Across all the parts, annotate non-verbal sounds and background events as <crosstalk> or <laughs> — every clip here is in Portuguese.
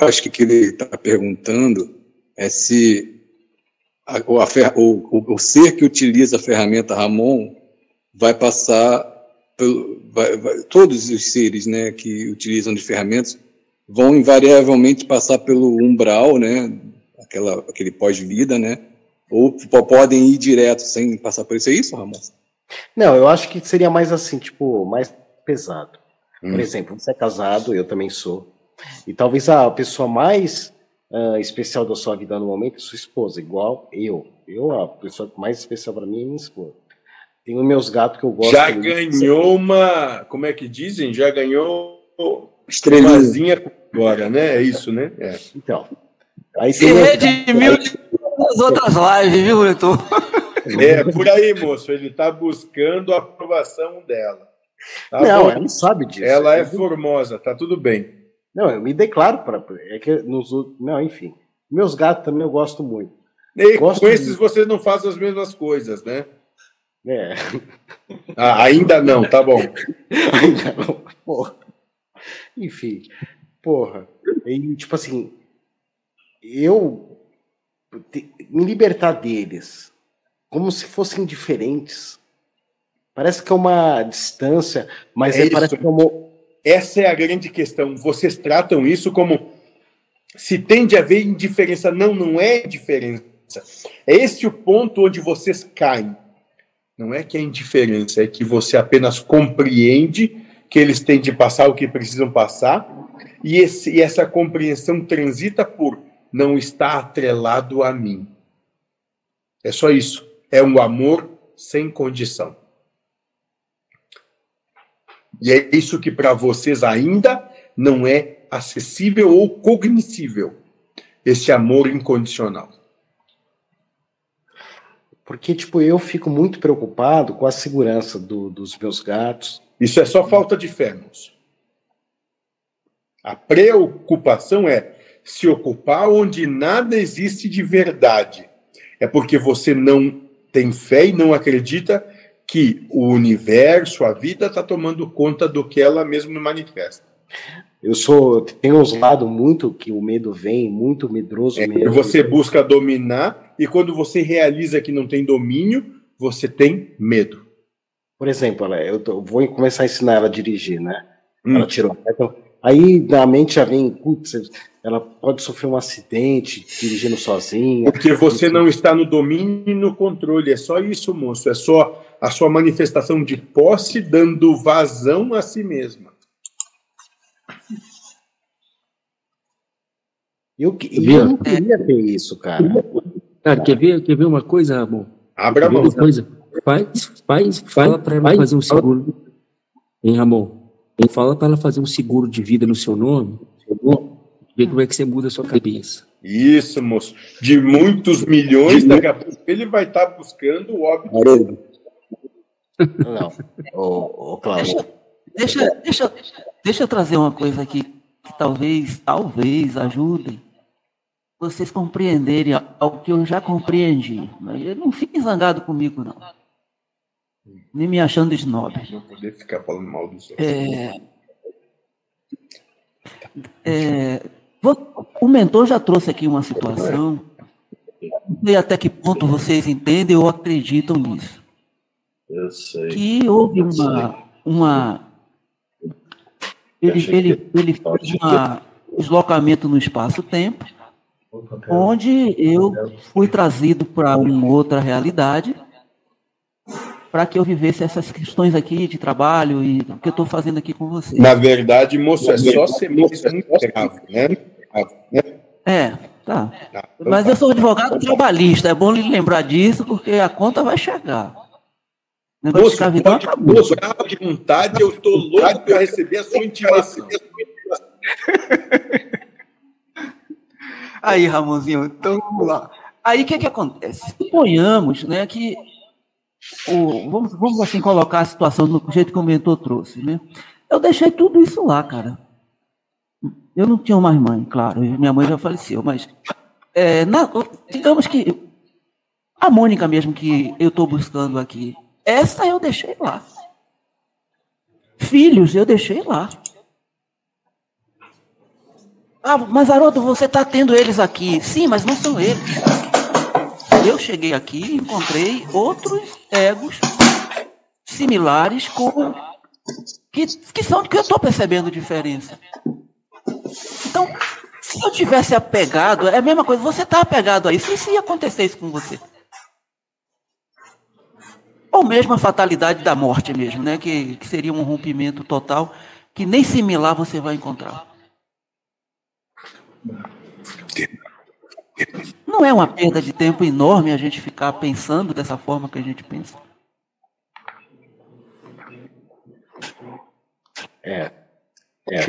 acho que o que ele está perguntando é se a, o, a, o, o, ser que utiliza a ferramenta Ramon vai passar pelo, vai, vai, todos os seres, né, que utilizam de ferramentas vão invariavelmente passar pelo umbral, né, aquela, aquele pós-vida, né, ou podem ir direto sem passar por isso. É isso, Ramon? Não, eu acho que seria mais assim, tipo, mais pesado. Hum. Por exemplo, você é casado, eu também sou. E talvez a pessoa mais uh, especial da sua vida no momento é sua esposa, igual eu. Eu, a pessoa mais especial para mim é minha esposa. Tenho meus gatos que eu gosto. Já ganhou uma. Como é que dizem? Já ganhou estrelinha agora, né? É isso, né? É. Então. Aí você. redimiu as outras lives, viu, Leitor? É, por aí, moço. Ele está buscando a aprovação dela. Tá não, bom? ela não sabe disso. Ela é formosa, tá tudo bem. Não, eu me declaro para. É que nos Não, enfim. Meus gatos também eu gosto muito. E gosto com esses vocês não fazem as mesmas coisas, né? É. Ah, ainda não, tá bom. <laughs> ainda não. Porra. Enfim, porra. E, tipo assim, eu me libertar deles como se fossem diferentes. Parece que é uma distância, mas é, é parece como. Essa é a grande questão. Vocês tratam isso como se tende a haver indiferença. Não, não é indiferença. É esse o ponto onde vocês caem. Não é que é indiferença, é que você apenas compreende que eles têm de passar o que precisam passar, e, esse, e essa compreensão transita por não estar atrelado a mim. É só isso. É um amor sem condição. E é isso que para vocês ainda não é acessível ou cognoscível. Esse amor incondicional. Porque, tipo, eu fico muito preocupado com a segurança do, dos meus gatos. Isso é só falta de fé, moço. A preocupação é se ocupar onde nada existe de verdade. É porque você não tem fé e não acredita que o universo, a vida, está tomando conta do que ela mesma manifesta. Eu sou, tenho usado muito que o medo vem, muito medroso é, mesmo. Você busca dominar e quando você realiza que não tem domínio, você tem medo. Por exemplo, eu vou começar a ensinar ela a dirigir, né? Hum. Ela tirou. Então, aí na mente já vem, putz, ela pode sofrer um acidente dirigindo sozinha. Porque você não está no domínio e no controle. É só isso, moço. É só a sua manifestação de posse dando vazão a si mesma. Eu, eu não queria ter isso, cara. Cara, quer ver, quer ver uma coisa, amor? Abra a mão. Coisa? Faz, faz, fala para ela fazer um seguro. Hein, Ramon? Fala para ela fazer um seguro de vida no seu nome. Vê como é que você muda a sua cabeça. Isso, moço. De muitos milhões, daqui a pouco ele vai estar tá buscando o óbito. Não, ô, ô Cláudio. Deixa, deixa, deixa, deixa eu trazer uma coisa aqui que talvez, talvez ajude vocês compreenderem algo que eu já compreendi. Não fiquem zangado comigo, não. Nem me achando snob. Não poder ficar falando mal dos outros. É, é, o mentor já trouxe aqui uma situação. Não sei até que ponto vocês entendem ou acreditam nisso. Eu sei. Que houve uma, uma ele, ele, ele fez um deslocamento no espaço-tempo, onde eu fui trazido para uma outra realidade, para que eu vivesse essas questões aqui de trabalho e o que eu estou fazendo aqui com você. Na verdade, moço, é só ser muito grave, né? É, tá. tá então Mas tá. eu sou advogado trabalhista, é bom lhe lembrar disso, porque a conta vai chegar. Negócio moço, de pode, acabou. moço, de vontade, eu estou louco para receber a sua intimação. Aí, Ramonzinho, então vamos lá. Aí o que, que acontece? Suponhamos né, que o, vamos, vamos assim colocar a situação do jeito que o mentor trouxe. Né? Eu deixei tudo isso lá, cara. Eu não tinha mais mãe, claro, minha mãe já faleceu, mas é, na, digamos que a Mônica mesmo que eu estou buscando aqui, essa eu deixei lá. Filhos eu deixei lá. Ah, mas Haroldo, você está tendo eles aqui. Sim, mas não são eles. Eu cheguei aqui e encontrei outros egos similares com que, que são que eu estou percebendo diferença. Então, se eu tivesse apegado, é a mesma coisa, você está apegado a isso, e se acontecer isso com você? Ou mesmo a fatalidade da morte mesmo, né? Que, que seria um rompimento total, que nem similar você vai encontrar. Não é uma perda de tempo enorme a gente ficar pensando dessa forma que a gente pensa? É. É.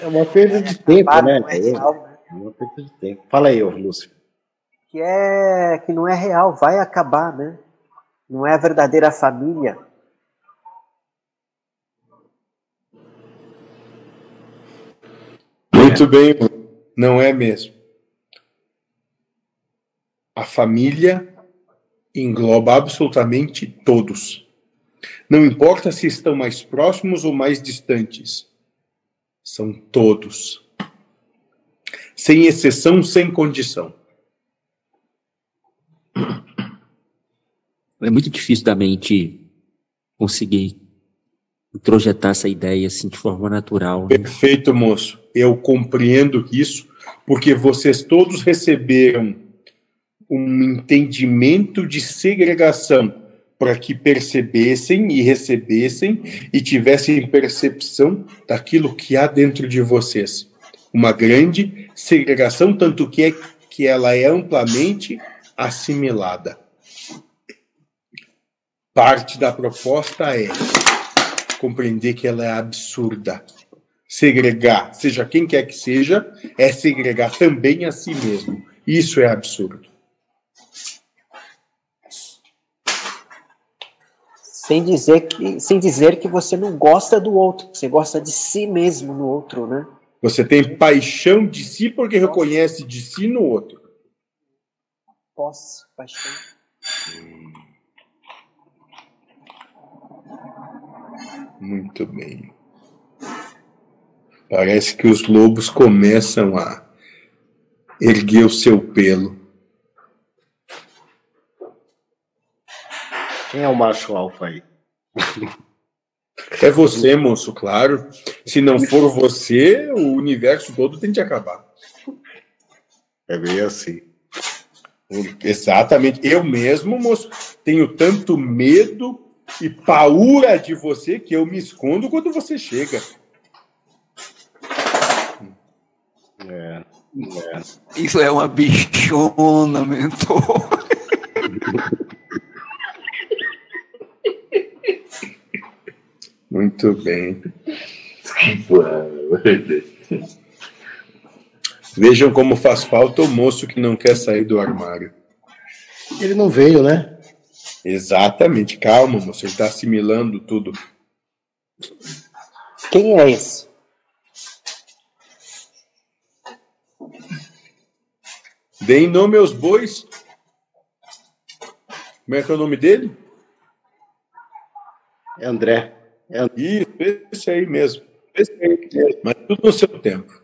É uma perda de tempo, né? É real, né? É uma perda de tempo. Fala aí, ô Lúcio. Que, é, que não é real, vai acabar, né? Não é a verdadeira família. Muito bem, não é mesmo. A família engloba absolutamente todos. Não importa se estão mais próximos ou mais distantes. São todos. Sem exceção, sem condição. É muito difícil da mente conseguir projetar essa ideia assim de forma natural. Né? Perfeito, moço. Eu compreendo isso, porque vocês todos receberam um entendimento de segregação para que percebessem e recebessem e tivessem percepção daquilo que há dentro de vocês. Uma grande segregação, tanto que, é, que ela é amplamente assimilada. Parte da proposta é compreender que ela é absurda. Segregar, seja quem quer que seja, é segregar também a si mesmo. Isso é absurdo. Sem dizer que, sem dizer que você não gosta do outro, você gosta de si mesmo no outro, né? Você tem paixão de si porque reconhece de si no outro. Posse, paixão. Muito bem. Parece que os lobos começam a erguer o seu pelo. Quem é o macho alfa aí? É você, moço, claro. Se não for você, o universo todo tem de acabar. É bem assim. Exatamente. Eu mesmo, moço, tenho tanto medo e paura de você que eu me escondo quando você chega. É. é. Isso é uma bichona, mentor. Muito bem. <laughs> Vejam como faz falta o moço que não quer sair do armário. Ele não veio, né? Exatamente. Calma, moço. Ele está assimilando tudo. Quem é esse? Deem nome aos bois. Como é que é o nome dele? É André. É Isso, esse aí mesmo. Esse aí mesmo. Mas tudo no seu tempo.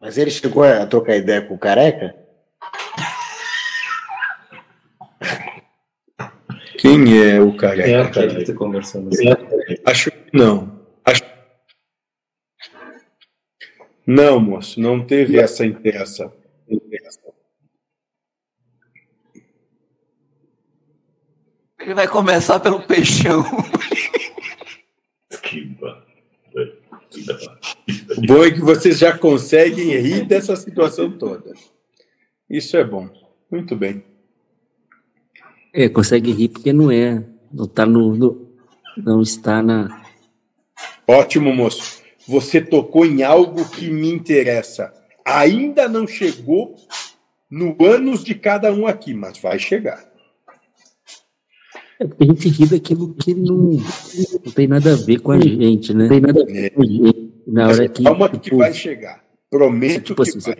Mas ele chegou a trocar ideia com o careca? Quem é o careca? É a cara que tá conversando assim. Acho que não. Acho... Não, moço, não teve essa interação. Ele vai começar pelo peixão. O bom é que vocês já conseguem rir dessa situação toda. Isso é bom. Muito bem. É, consegue rir porque não é, não tá no, no não está na. Ótimo, moço. Você tocou em algo que me interessa. Ainda não chegou no ânus de cada um aqui, mas vai chegar. É porque a gente ri daquilo que não, não tem nada a ver com a gente, né? Não tem nada a ver com a gente. Na hora que, Calma que tipo, vai chegar. Prometo tipo que assim, vai.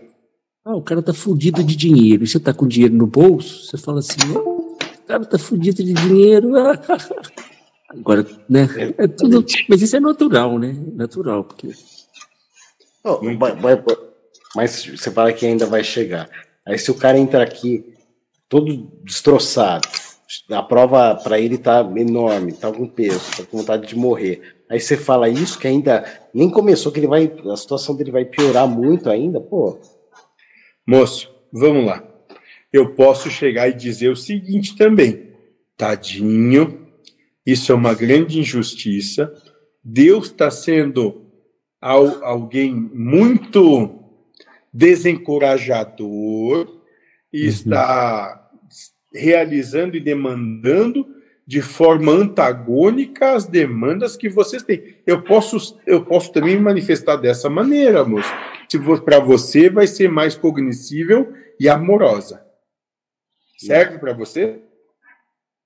Ah, o cara tá fudido de dinheiro. E você tá com dinheiro no bolso, você fala assim, "Não, o cara tá fudido de dinheiro. <laughs> Agora, né? É tudo, mas isso é natural, né? Natural, porque. Oh, mas, mas- mas você fala que ainda vai chegar. Aí se o cara entra aqui todo destroçado, a prova para ele tá enorme, tá com peso, tá com vontade de morrer. Aí você fala isso que ainda nem começou, que ele vai, a situação dele vai piorar muito ainda, pô. Moço, vamos lá. Eu posso chegar e dizer o seguinte também. Tadinho, isso é uma grande injustiça. Deus está sendo al- alguém muito desencorajador e está realizando e demandando de forma antagônica as demandas que vocês têm. Eu posso, eu posso também me manifestar dessa maneira, moço. Para você vai ser mais cognoscível e amorosa. Serve para você?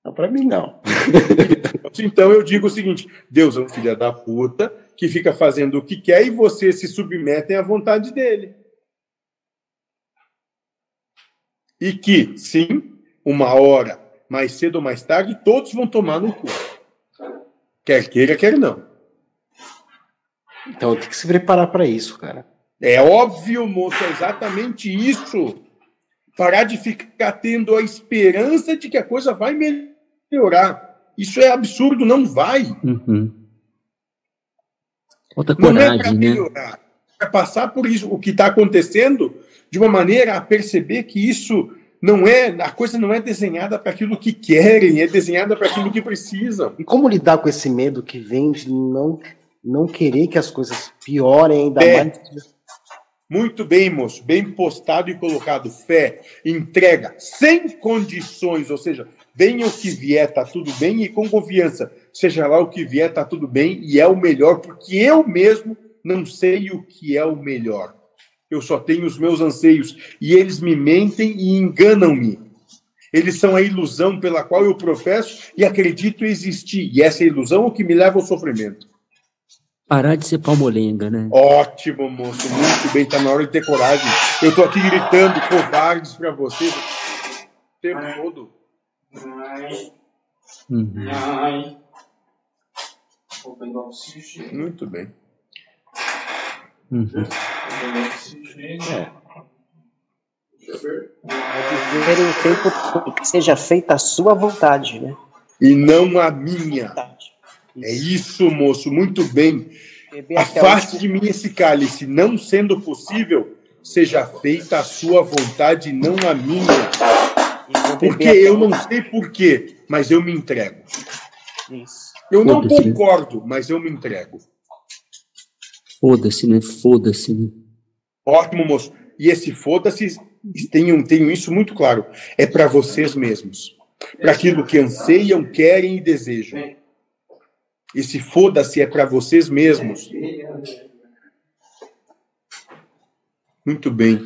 Não, pra mim não. <laughs> Então eu digo o seguinte: Deus é um filho da puta que fica fazendo o que quer e você se submetem à vontade dele. E que, sim, uma hora, mais cedo ou mais tarde, todos vão tomar no cu. Quer queira, quer não. Então tem que se preparar para isso, cara. É óbvio, moço, é exatamente isso. Parar de ficar tendo a esperança de que a coisa vai melhorar. Isso é absurdo, não vai. Uhum. Falta Não é para coragem, né? melhorar, é passar por isso, o que está acontecendo, de uma maneira a perceber que isso não é, a coisa não é desenhada para aquilo que querem, é desenhada para aquilo que precisam. E como lidar com esse medo que vem de não, não querer que as coisas piorem ainda É. mais? Muito bem, moço, bem postado e colocado. Fé, entrega, sem condições, ou seja, venha o que vier, tá tudo bem, e com confiança, seja lá o que vier, tá tudo bem, e é o melhor, porque eu mesmo não sei o que é o melhor. Eu só tenho os meus anseios, e eles me mentem e enganam-me. Eles são a ilusão pela qual eu professo e acredito existir, e essa ilusão é o que me leva ao sofrimento. Parar de ser palmolenga, né? Ótimo, moço, muito bem, tá na hora de ter coragem. Eu tô aqui gritando covardes para vocês o tempo todo. Uhum. Muito bem. Uhum. É. É viver em tempo que seja feita a sua vontade, né? E não a minha. É isso, moço, muito bem. Afaste de mim esse cálice, não sendo possível, seja feita a sua vontade, não a minha. Porque eu não sei porquê, mas eu me entrego. Eu não né? concordo, mas eu me entrego. Foda-se, né? Foda-se, né? Ótimo, moço. E esse foda-se, tenham, tenham isso muito claro. É para vocês mesmos. Para aquilo que anseiam, querem e desejam. Esse foda-se é para vocês mesmos. Muito bem.